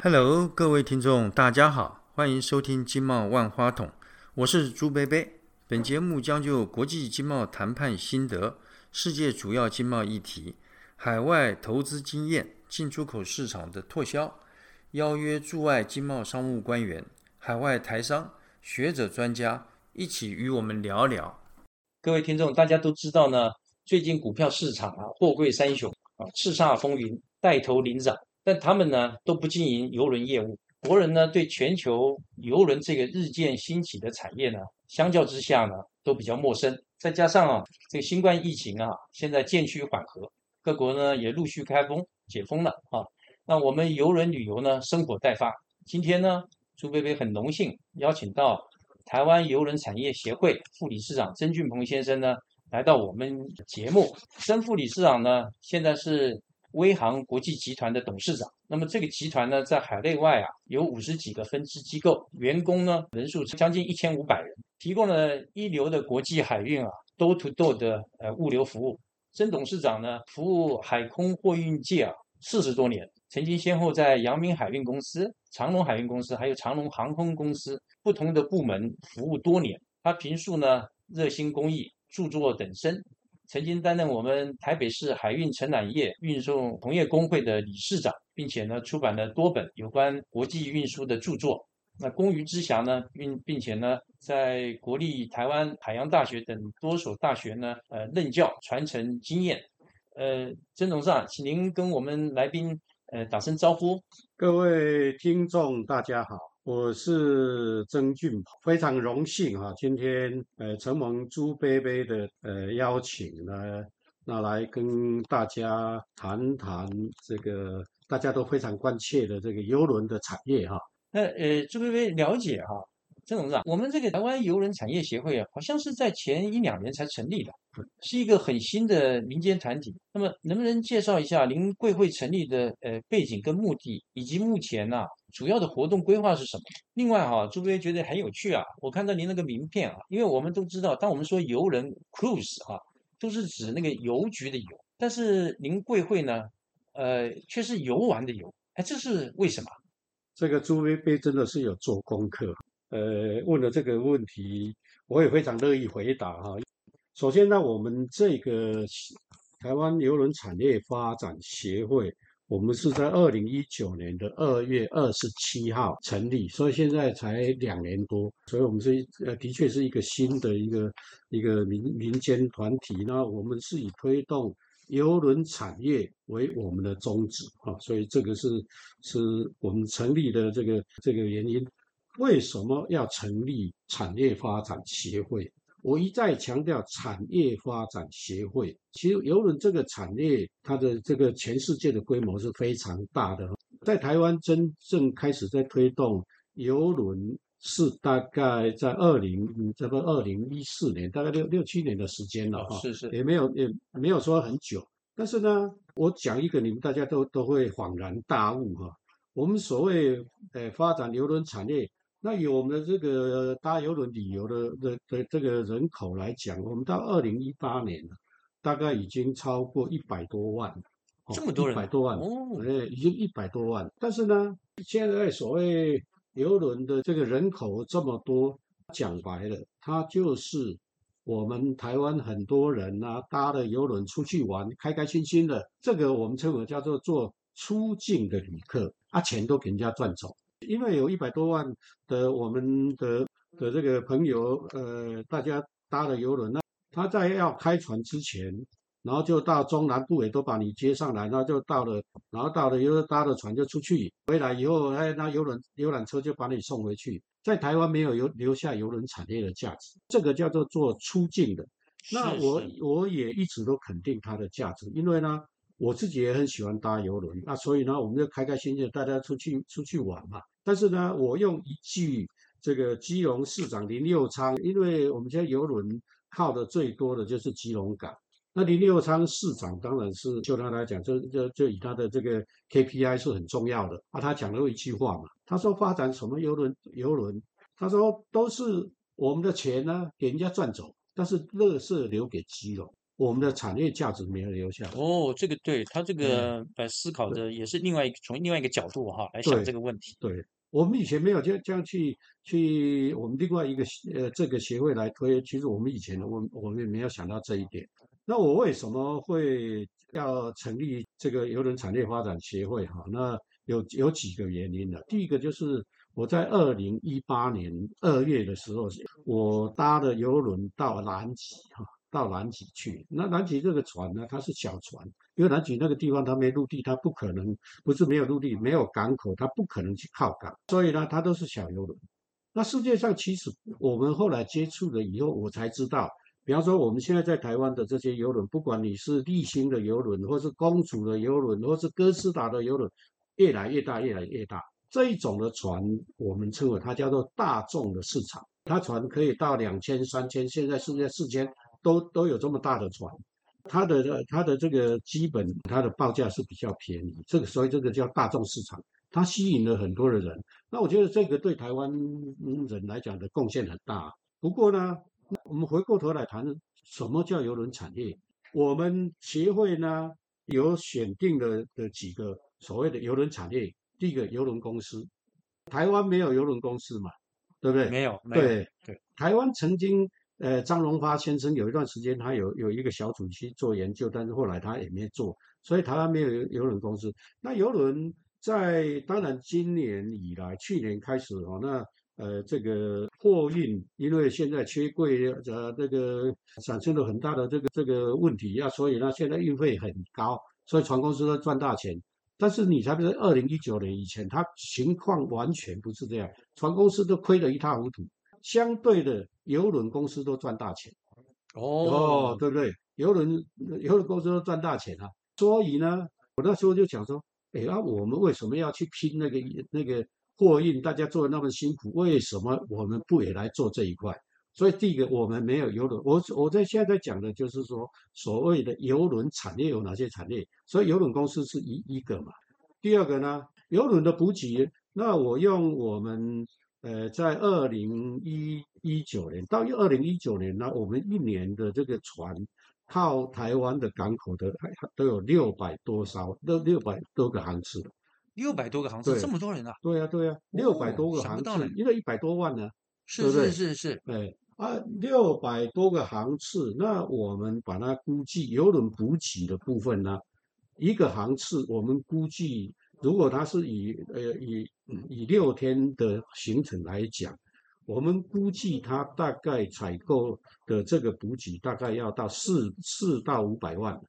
Hello，各位听众，大家好，欢迎收听经贸万花筒，我是朱贝贝。本节目将就国际经贸谈判心得、世界主要经贸议题、海外投资经验、进出口市场的拓销，邀约驻外经贸商务官员、海外台商、学者专家一起与我们聊聊。各位听众，大家都知道呢，最近股票市场啊，货柜三雄啊，叱咤风云，带头领涨。但他们呢都不经营邮轮业务，国人呢对全球邮轮这个日渐兴起的产业呢，相较之下呢都比较陌生。再加上啊这个新冠疫情啊，现在渐趋缓和，各国呢也陆续开封解封了啊。那我们邮轮旅游呢生火待发。今天呢，朱贝贝很荣幸邀请到台湾邮轮产业协会副理事长曾俊鹏先生呢来到我们节目。曾副理事长呢现在是。威航国际集团的董事长，那么这个集团呢，在海内外啊有五十几个分支机构，员工呢人数将近一千五百人，提供了一流的国际海运啊 door to door 的呃物流服务。曾董事长呢，服务海空货运界啊四十多年，曾经先后在阳明海运公司、长龙海运公司，还有长龙航空公司不同的部门服务多年。他平素呢热心公益，著作等身。曾经担任我们台北市海运承揽业运送同业工会的理事长，并且呢出版了多本有关国际运输的著作。那工于之祥呢，并并且呢在国立台湾海洋大学等多所大学呢呃任教传承经验。呃，曾董事长，请您跟我们来宾呃打声招呼。各位听众，大家好。我是曾俊鹏，非常荣幸哈，今天呃承蒙朱贝贝的呃邀请呢，那来跟大家谈谈这个大家都非常关切的这个邮轮的产业哈。那呃朱贝贝了解哈。郑董事长，我们这个台湾邮轮产业协会啊，好像是在前一两年才成立的，是一个很新的民间团体。那么，能不能介绍一下您贵会成立的呃背景跟目的，以及目前呢主要的活动规划是什么？另外哈，朱飞觉得很有趣啊，我看到您那个名片啊，因为我们都知道，当我们说游轮 cruise 啊，都是指那个邮局的邮，但是您贵会呢，呃，却是游玩的游，哎，这是为什么？这个朱飞飞真的是有做功课。呃，问了这个问题，我也非常乐意回答哈。首先呢，我们这个台湾邮轮产业发展协会，我们是在二零一九年的二月二十七号成立，所以现在才两年多，所以我们是呃，的确是一个新的一个一个民民间团体。那我们是以推动邮轮产业为我们的宗旨啊，所以这个是是我们成立的这个这个原因。为什么要成立产业发展协会？我一再强调产业发展协会。其实邮轮这个产业，它的这个全世界的规模是非常大的。在台湾真正开始在推动邮轮，是大概在二零这个二零一四年，大概六六七年的时间了哈。是是，也没有也没有说很久。但是呢，我讲一个你们大家都都会恍然大悟哈。我们所谓呃发展邮轮产业。那以我们的这个搭邮轮旅游的的的这个人口来讲，我们到二零一八年大概已经超过一百多万，这么多人，一百多万，哎，已经一百多万。但是呢，现在所谓游轮的这个人口这么多，讲白了，它就是我们台湾很多人啊搭了游轮出去玩，开开心心的，这个我们称为叫做做出境的旅客，啊，钱都给人家赚走。因为有一百多万的我们的的这个朋友，呃，大家搭了游轮，那他在要开船之前，然后就到中南部也都把你接上来，然后就到了，然后到了又搭了船就出去，回来以后，哎，那游轮游览车就把你送回去。在台湾没有留留下游轮产业的价值，这个叫做做出境的。那我我也一直都肯定它的价值，因为呢。我自己也很喜欢搭游轮，那所以呢，我们就开开心心大家出去出去玩嘛。但是呢，我用一句这个基隆市长林六昌，因为我们现在游轮靠的最多的就是基隆港。那林六昌市长当然是就他来讲，就就就以他的这个 KPI 是很重要的。啊，他讲了一句话嘛，他说发展什么游轮游轮，他说都是我们的钱呢给人家赚走，但是乐色留给基隆。我们的产业价值没有留下来。哦，这个对他这个呃思考的也是另外从另外一个角度哈来想这个问题。对，我们以前没有这样这样去去我们另外一个呃这个协会来推，其实我们以前我我们也没有想到这一点。那我为什么会要成立这个邮轮产业发展协会哈？那有有几个原因的。第一个就是我在二零一八年二月的时候，我搭的邮轮到南极哈，到南极去。那南极这个船呢，它是小船，因为南极那个地方它没陆地，它不可能不是没有陆地，没有港口，它不可能去靠港，所以呢，它都是小游轮。那世界上其实我们后来接触了以后，我才知道，比方说我们现在在台湾的这些游轮，不管你是立新的游轮，或是公主的游轮，或是哥斯达的游轮，越来越大，越来越大。这一种的船，我们称为它叫做大众的市场，它船可以到两千、三千，现在世界四千都都有这么大的船。它的它的这个基本它的报价是比较便宜，这个所以这个叫大众市场，它吸引了很多的人。那我觉得这个对台湾人来讲的贡献很大。不过呢，我们回过头来谈什么叫游轮产业，我们协会呢有选定的的几个所谓的游轮产业。第一个游轮公司，台湾没有游轮公司嘛，对不对？没有，没有，对对，台湾曾经，呃，张荣发先生有一段时间，他有有一个小组去做研究，但是后来他也没做，所以台湾没有游轮公司。那游轮在当然今年以来，去年开始哦，那呃这个货运，因为现在缺柜，呃这个产生了很大的这个这个问题啊，所以呢现在运费很高，所以船公司都赚大钱。但是你才不是二零一九年以前，它情况完全不是这样，船公司都亏得一塌糊涂，相对的邮轮公司都赚大钱。哦，对不对？邮轮邮轮公司都赚大钱啊，所以呢，我那时候就想说，哎，那、我们为什么要去拼那个那个货运？大家做的那么辛苦，为什么我们不也来做这一块？所以第一个，我们没有邮轮。我我在现在讲的就是说，所谓的邮轮产业有哪些产业？所以邮轮公司是一一个嘛。第二个呢，邮轮的补给，那我用我们呃在二零一一九年到二零一九年呢，我们一年的这个船靠台湾的港口的都有六百多艘，六六百多个航次。六百多个航次，这么多人啊！对呀、对呀、六百哦多个航次一个一百多万呢。是是是是，哎啊，六百多个航次，那我们把它估计邮轮补给的部分呢，一个航次我们估计，如果它是以呃以嗯以六天的行程来讲，我们估计它大概采购的这个补给大概要到四四到五百万。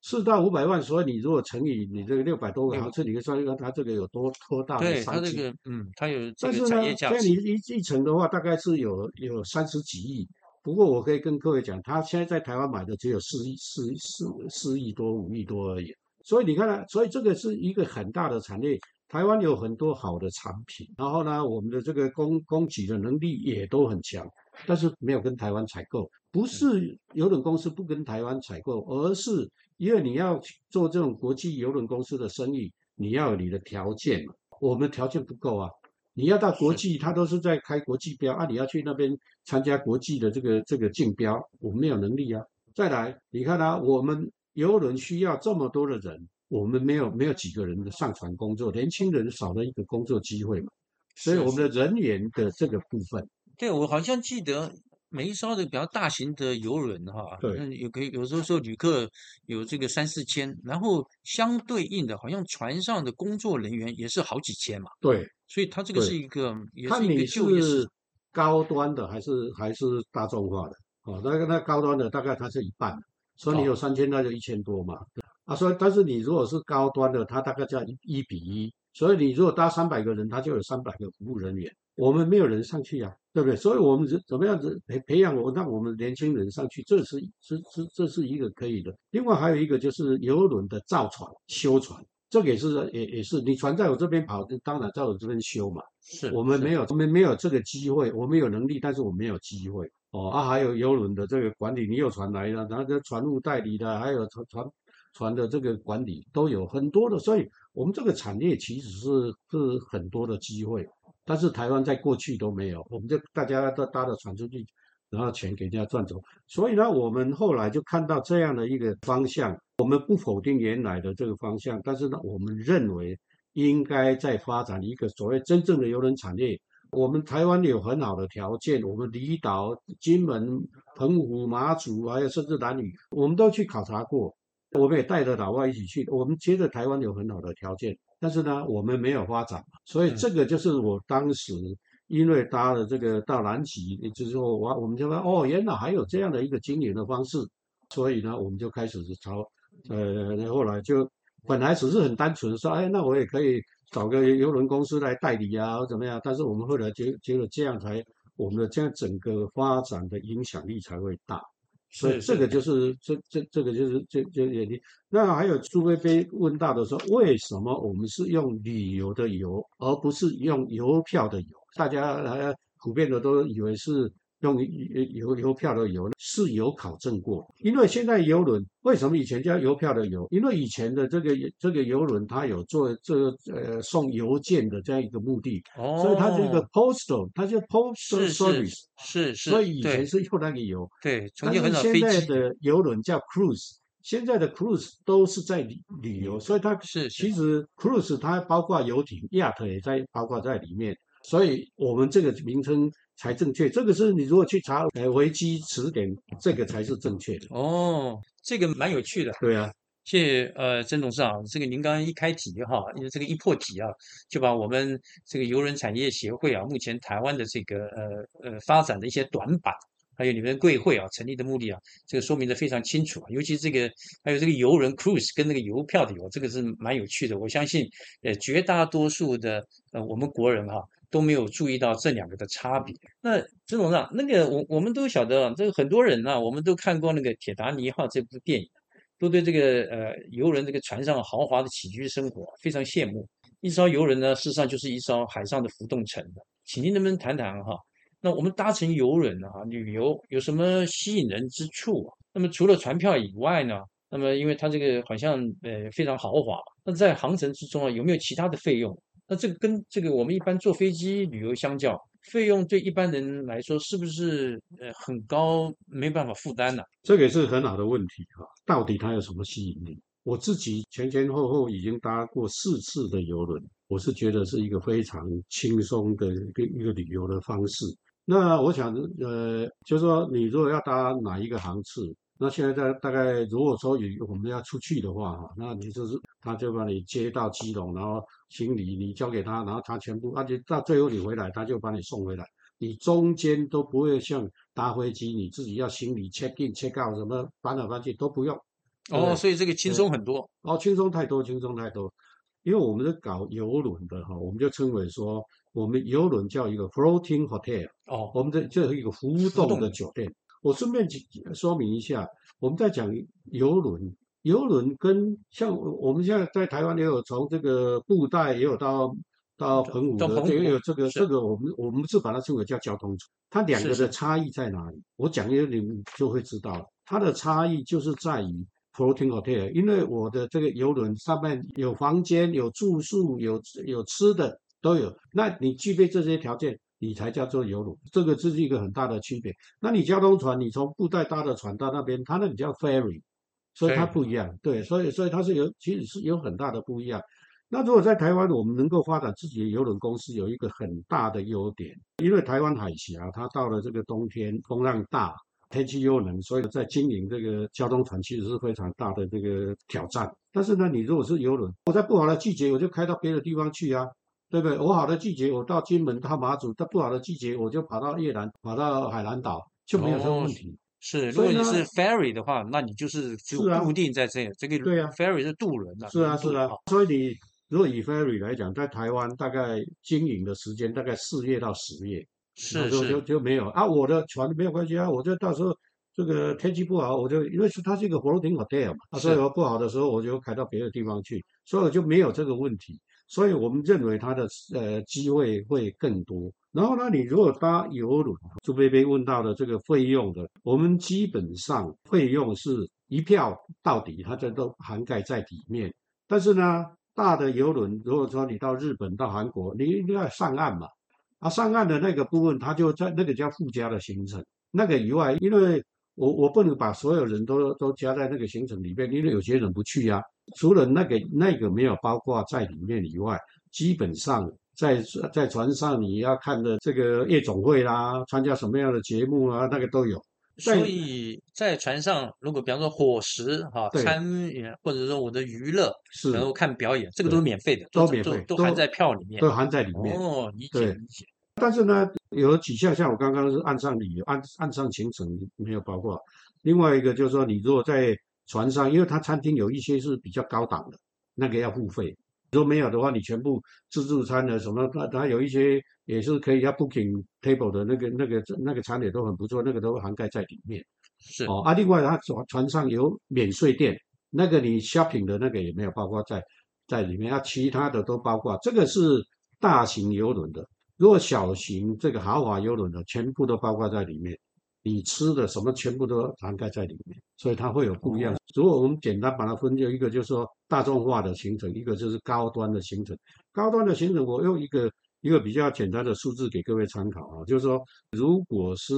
四到五百万，所以你如果乘以你这个六百多个航次，你可以算一个它这个有多多大的对他这商机。个嗯，它有这但是呢个产业，价现在值你一一层的话，大概是有有三十几亿。不过我可以跟各位讲，他现在在台湾买的只有四亿四四四亿多五亿多而已。所以你看呢，所以这个是一个很大的产业。台湾有很多好的产品，然后呢，我们的这个供供给的能力也都很强，但是没有跟台湾采购。不是邮轮公司不跟台湾采购，而是因为你要做这种国际邮轮公司的生意，你要有你的条件嘛。我们条件不够啊，你要到国际，他都是在开国际标啊，你要去那边参加国际的这个这个竞标，我们没有能力啊。再来，你看啊，我们邮轮需要这么多的人，我们没有没有几个人的上船工作，年轻人少了一个工作机会嘛，所以我们的人员的这个部分，对，我好像记得每一艘的比较大型的游轮哈，对嗯，有可以有时候说旅客有这个三四千，然后相对应的，好像船上的工作人员也是好几千嘛，对，所以它这个是一个也是一个就业是高端的还是还是大众化的哦，那个那高端的大概它是一半，所以你有三千，那就一千多嘛。啊，所以但是你如果是高端的，它大概叫一一比一，所以你如果搭三百个人，它就有三百个服务人员。我们没有人上去啊，对不对？所以我们是怎么样子培培养我，让我们年轻人上去，这是是是这是一个可以的。另外还有一个就是游轮的造船、修船，这个也是也也是你船在我这边跑，当然在我这边修嘛。是我们没有我们没有这个机会，我们有能力，但是我们没有机会。哦啊，还有游轮的这个管理，你有船来了，然后这船务代理的，还有船船船的这个管理都有很多的，所以我们这个产业其实是是很多的机会，但是台湾在过去都没有，我们就大家都搭着船出去然后钱给人家赚走。所以呢，我们后来就看到这样的一个方向。我们不否定原来的这个方向，但是呢，我们认为应该在发展一个所谓真正的邮轮产业。我们台湾有很好的条件，我们离岛、金门、澎湖、马祖，还有甚至南屿，我们都去考察过。我们也带着老外一起去，我们觉得台湾有很好的条件，但是呢，我们没有发展。所以这个就是我当时因为搭了这个到南极就是说，我我们就说哦，原来还有这样的一个经营的方式，所以呢，我们就开始朝。呃，后来就本来只是很单纯说，哎，那我也可以找个邮轮公司来代理啊，或怎么样？但是我们后来觉觉得这样才我们的这样整个发展的影响力才会大，所以这个就是这这这个就是这这原因。那还有朱菲菲问到的说，为什么我们是用旅游的游，而不是用邮票的邮？大家还普遍的都以为是。用邮邮票的邮是有考证过，因为现在邮轮为什么以前叫邮票的邮？因为以前的这个这个邮轮它有做这个呃送邮件的这样一个目的，所以它是一个 postal，它叫 postal service，是是，所以以前是用那个邮。对，但是现在的邮轮叫 cruise，现在的 cruise 都是在旅旅游，所以它是其实 cruise 它包括游艇、yacht 也在包括在里面，所以我们这个名称。才正确，这个是你如果去查呃维基词典，这个才是正确的。哦，这个蛮有趣的。对啊，谢谢呃曾董事长，这个您刚刚一开题哈，因为这个一破题啊，就把我们这个游轮产业协会啊，目前台湾的这个呃呃发展的一些短板，还有你们贵会啊成立的目的啊，这个说明的非常清楚啊。尤其这个还有这个游轮 cruise 跟那个邮票的邮，这个是蛮有趣的。我相信呃绝大多数的呃我们国人哈。都没有注意到这两个的差别。那曾董事长，那个我我们都晓得，这个很多人呢，我们都看过那个《铁达尼号》这部电影，都对这个呃游轮这个船上豪华的起居生活非常羡慕。一艘游轮呢，事实上就是一艘海上的浮动城。请您能不能谈谈哈？那我们搭乘游轮啊，旅游有什么吸引人之处啊？那么除了船票以外呢？那么因为它这个好像呃非常豪华，那在航程之中啊，有没有其他的费用？那这个跟这个我们一般坐飞机旅游相较，费用对一般人来说是不是呃很高，没办法负担呢？这个也是很好的问题哈。到底它有什么吸引力？我自己前前后后已经搭过四次的游轮，我是觉得是一个非常轻松的一个一个旅游的方式。那我想呃，就是说你如果要搭哪一个航次？那现在大大概，如果说有我们要出去的话，哈，那你就是他就把你接到基隆，然后行李你交给他，然后他全部，而且到最后你回来，他就把你送回来，你中间都不会像搭飞机，你自己要行李 check in check out 什么搬来搬去都不用。哦，所以这个轻松很多。哦，轻松太多，轻松太多。因为我们是搞游轮的哈，我们就称为说，我们游轮叫一个 floating hotel。哦，我们这这是一个浮动的酒店。我顺便说明一下，我们在讲游轮，游轮跟像我们现在在台湾也有从这个布袋也有到到澎湖的，也有这个这个我们我们是把它称为叫交通船。它两个的差异在哪里？我讲一个你们就会知道了。它的差异就是在于 floating hotel，因为我的这个游轮上面有房间、有住宿、有有吃的都有。那你具备这些条件。你才叫做游轮，这个这是一个很大的区别。那你交通船，你从布袋搭的船到那边，它那个叫 ferry，所以它不一样。对，所以所以它是有其实是有很大的不一样。那如果在台湾，我们能够发展自己的游轮公司，有一个很大的优点，因为台湾海峡它到了这个冬天风浪大，天气又冷，所以在经营这个交通船其实是非常大的这个挑战。但是呢，你如果是游轮，我在不好的季节，我就开到别的地方去啊。对不对？我好的季节，我到金门、到马祖；但不好的季节，我就跑到越南、跑到海南岛，就没有这个问题。是，如果你是 ferry 的话，那你就是就固定在这这个。对啊，ferry 是渡轮的。是啊，是啊。所以你如果以 ferry 来讲，在台湾大概经营的时间大概四月到十月，是是就就没有啊。我的船没有关系啊，我就到时候这个天气不好，我就因为是它是一个活动 hotel 嘛，所以我不好的时候我就开到别的地方去，所以我就没有这个问题。所以我们认为它的呃机会会更多。然后呢，你如果搭游轮，朱贝贝问到的这个费用的，我们基本上费用是一票到底，它这都涵盖在里面。但是呢，大的游轮，如果说你到日本、到韩国，你一定要上岸嘛，啊，上岸的那个部分，它就在那个叫附加的行程。那个以外，因为我我不能把所有人都都加在那个行程里面，因为有些人不去呀。除了那个那个没有包括在里面以外，基本上在在船上你要看的这个夜总会啦，参加什么样的节目啊，那个都有。所以在船上，如果比方说伙食哈、对餐饮，或者说我的娱乐，是然后看表演，这个都是免费的，都免费都都含在票里面。都含在里面。哦，理解对理解。但是呢，有几项像我刚刚是岸上旅游、岸岸上行程没有包括。另外一个就是说，你如果在船上，因为它餐厅有一些是比较高档的，那个要付费。如果没有的话，你全部自助餐的什么，它它有一些也是可以要 booking table 的那个那个那个餐也都很不错，那个都涵盖在里面。是哦啊，另外它船船上有免税店，那个你 shopping 的那个也没有包括在在里面，啊，其他的都包括。这个是大型游轮的，如果小型这个豪华游轮的，全部都包括在里面。你吃的什么全部都涵盖在里面，所以它会有不一样。如果我们简单把它分就一个就是说大众化的行程，一个就是高端的行程。高端的行程，我用一个一个比较简单的数字给各位参考啊，就是说，如果是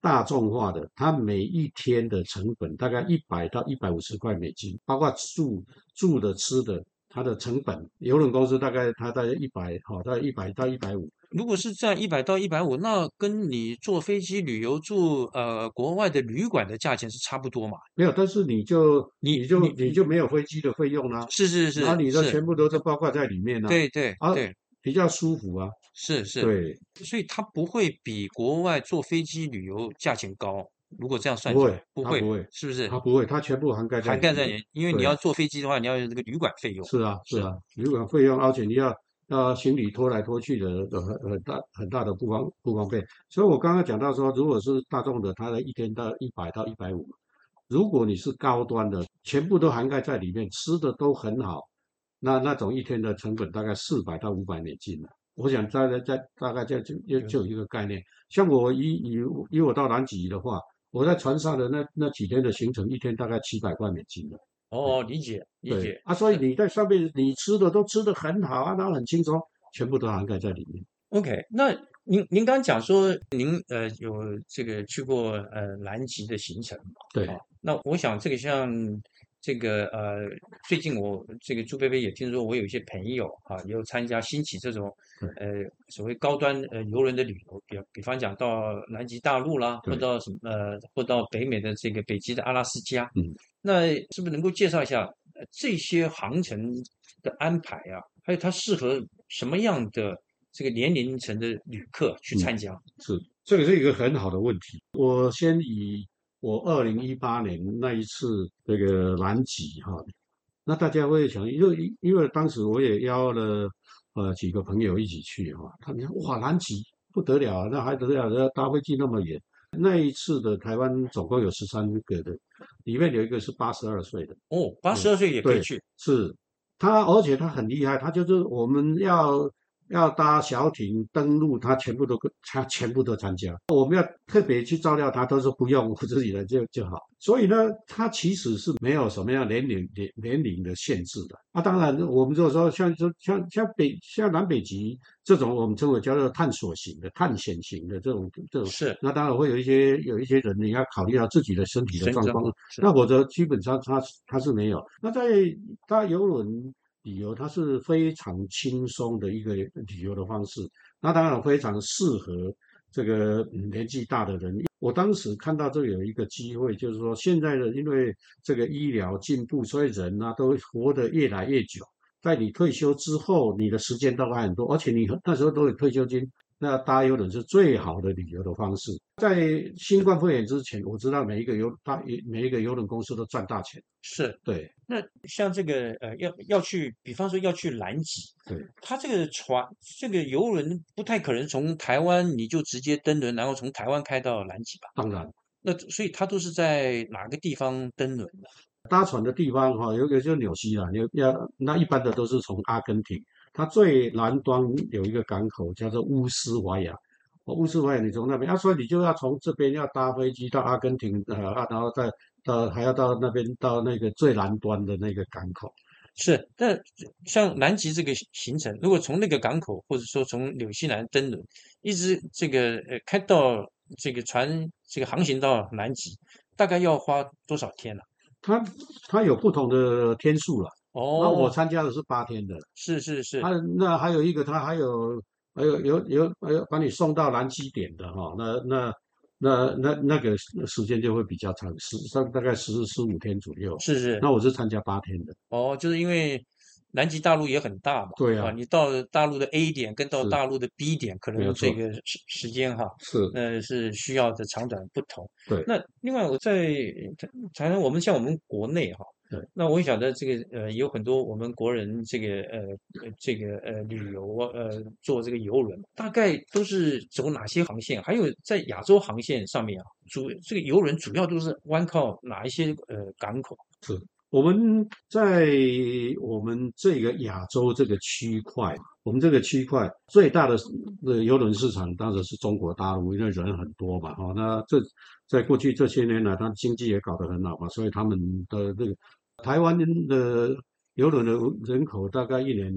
大众化的，它每一天的成本大概一百到一百五十块美金，包括住住的、吃的，它的成本，邮轮公司大概它大概一百，好，大概一百到一百五。如果是在一百到一百五，那跟你坐飞机旅游住呃国外的旅馆的价钱是差不多嘛？没有，但是你就你你就你你就没有飞机的费用啦，是是是，然后你的全部都是包括在里面呢，对对啊对，比较舒服啊。是是，对，所以它不会比国外坐飞机旅游价钱高。如果这样算不会，不会，不会，是不是？它不会，它全部涵盖在涵盖在你，因为你要坐飞机的话，你要有这个旅馆费用。是啊，是是啊，旅馆费用，而且你要要行李拖来拖去的，呃很很大很大的不方不方便。所以我刚刚讲到说，如果是大众的，它的一天到一百到一百五；如果你是高端的，全部都涵盖在里面，吃的都很好，那那种一天的成本大概四百到五百美金了。我想大概在大概这就就就有一个概念。像我以以以我到南极的话，我在船上的那那几天的行程，一天大概七百块美金了。哦，理解理解。啊，所以你在上面你吃的都吃的很好啊，然后很轻松，全部都涵盖在里面。OK，那您您刚刚讲说您呃有这个去过呃南极的行程，对哦那我想这个像这个呃最近我这个朱贝贝也听说我有一些朋友啊也有参加兴起这种呃所谓高端呃游轮的旅游，比比方讲到南极大陆啦，或到什么呃或到北美的这个北极的阿拉斯加，嗯，那是不是能够介绍一下呃这些航程的安排啊，还有它适合什么样的这个年龄层的旅客去参加？是，这个是一个很好的问题。我先以我二零一八年那一次这个南极哈，那大家会想，因为因为当时我也邀了呃几个朋友一起去哈，他们说哇南极不得了啊，那还得了，要搭飞机那么远。那一次的台湾总共有十三个的，里面有一个是八十二岁的，哦，八十二岁也可以对去，是他，而且他很厉害，他就是我们要要搭小艇登陆，他全部都他全部都参加。我们要特别去照料他，都说不用，我自己来就就好。所以呢，他其实是没有什么样年龄年年龄的限制的。啊，当然，我们就说像像像像北像南北极这种，我们称为叫做探索型的、探险型的这种这种。是那当然会有一些有一些人，你要考虑到自己的身体的身状况，那否则基本上他他是没有。那在搭游轮旅游，它是非常轻松的一个旅游的方式。那当然非常适合这个年纪大的人。我当时看到这有一个机会，就是说现在的因为这个医疗进步，所以人呢、都活得越来越久。在你退休之后，你的时间都还很多，而且你那时候都有退休金，那搭游轮是最好的旅游的方式。在新冠肺炎之前，我知道每一个游大每一个游轮公司都赚大钱。是。对那像这个呃，要要去，比方说要去南极，对，它这个船这个游轮不太可能从台湾你就直接登轮，然后从台湾开到南极吧？当然那所以它都是在哪个地方登轮的？搭船的地方哈、有一个就是纽西兰，有要那一般的都是从阿根廷，它最南端有一个港口叫做乌斯怀亚。哦乌斯怀亚，你从那边啊，所以你就要从这边要搭飞机到阿根廷，呃啊，然后再到还要到那边到那个最南端的那个港口。是，但像南极这个行行程，如果从那个港口，或者说从纽西兰登轮，一直这个呃开到这个船这个航行到南极，大概要花多少天呢、它它有不同的天数了。那我哦，参加的是八天的，是是是，那那还有一个，他还有还有有有还有把你送到南极点的哈，那那那那那个时间就会比较长，十大大概十十五天左右。是是，那我是参加八天的，哦，就是因为南极大陆也很大嘛，对啊你到大陆的 A 点跟到大陆的 B 点，可能有这个时时间哈，是呃，是需要的长短不同。对那另外我在谈谈我们像我们国内哈，对，那我晓得这个呃有很多我们国人这个呃呃这个呃旅游呃坐这个游轮，大概都是走哪些航线？还有在亚洲航线上面啊，主这个游轮主要都是弯靠哪一些呃港口？我们在我们这个亚洲这个区块，我们这个区块最大的的游轮市场当然是中国大陆，因为人很多嘛，哈、那这在过去这些年来，它经济也搞得很好嘛，所以他们的这个台湾的游轮的人口大概一年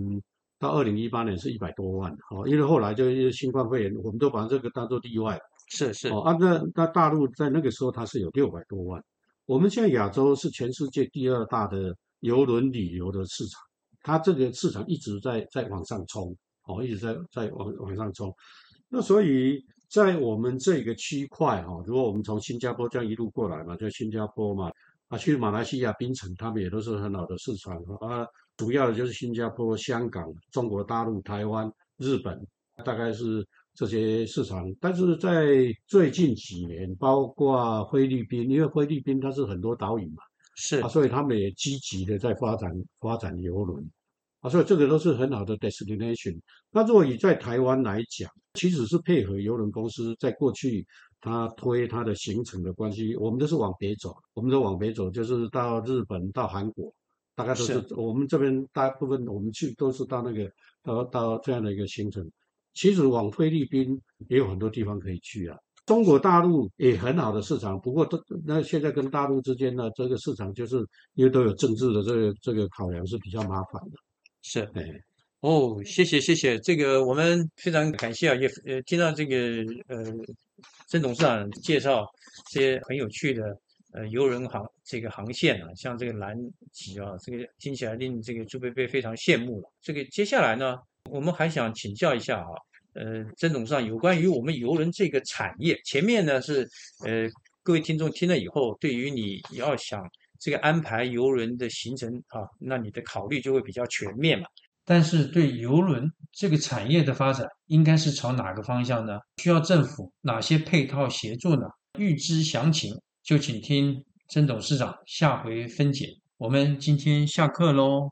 到二零一八年是一百多万，哦，因为后来就新冠肺炎，我们都把这个当做例外，是是哦啊，那那大陆在那个时候它是有六百多万。我们现在亚洲是全世界第二大的邮轮旅游的市场，它这个市场一直在在往上冲，哦，一直在在往往上冲。那所以在我们这个区块哈、哦，如果我们从新加坡这样一路过来嘛，就新加坡嘛，啊，去马来西亚槟城，他们也都是很好的市场啊。主要的就是新加坡、香港、中国大陆、台湾、日本，大概是这些市场，但是在最近几年，包括菲律宾，因为菲律宾它是很多岛屿嘛，是啊，所以他们也积极的在发展发展游轮，啊，所以这个都是很好的 destination。那如果以在台湾来讲，其实是配合邮轮公司在过去它推它的行程的关系，我们都是往北走，我们都往北走，就是到日本、到韩国，大概都是是我们这边大部分我们去都是到那个到到这样的一个行程。其实往菲律宾也有很多地方可以去啊。中国大陆也很好的市场，不过这那现在跟大陆之间呢，这个市场就是因为都有政治的这个这个考量是比较麻烦的。是。哎，哦，谢谢谢谢，这个我们非常感谢啊，也呃听到这个呃曾董事长介绍这些很有趣的呃游轮航这个航线啊，像这个南极啊，这个听起来令这个朱贝贝非常羡慕了。这个接下来呢，我们还想请教一下啊，呃曾董事长有关于我们游轮这个产业，前面呢是呃各位听众听了以后，对于你要想这个安排游轮的行程啊，那你的考虑就会比较全面嘛。但是对邮轮这个产业的发展，应该是朝哪个方向呢？需要政府哪些配套协助呢？预知详情，就请听曾董事长下回分解。我们今天下课喽。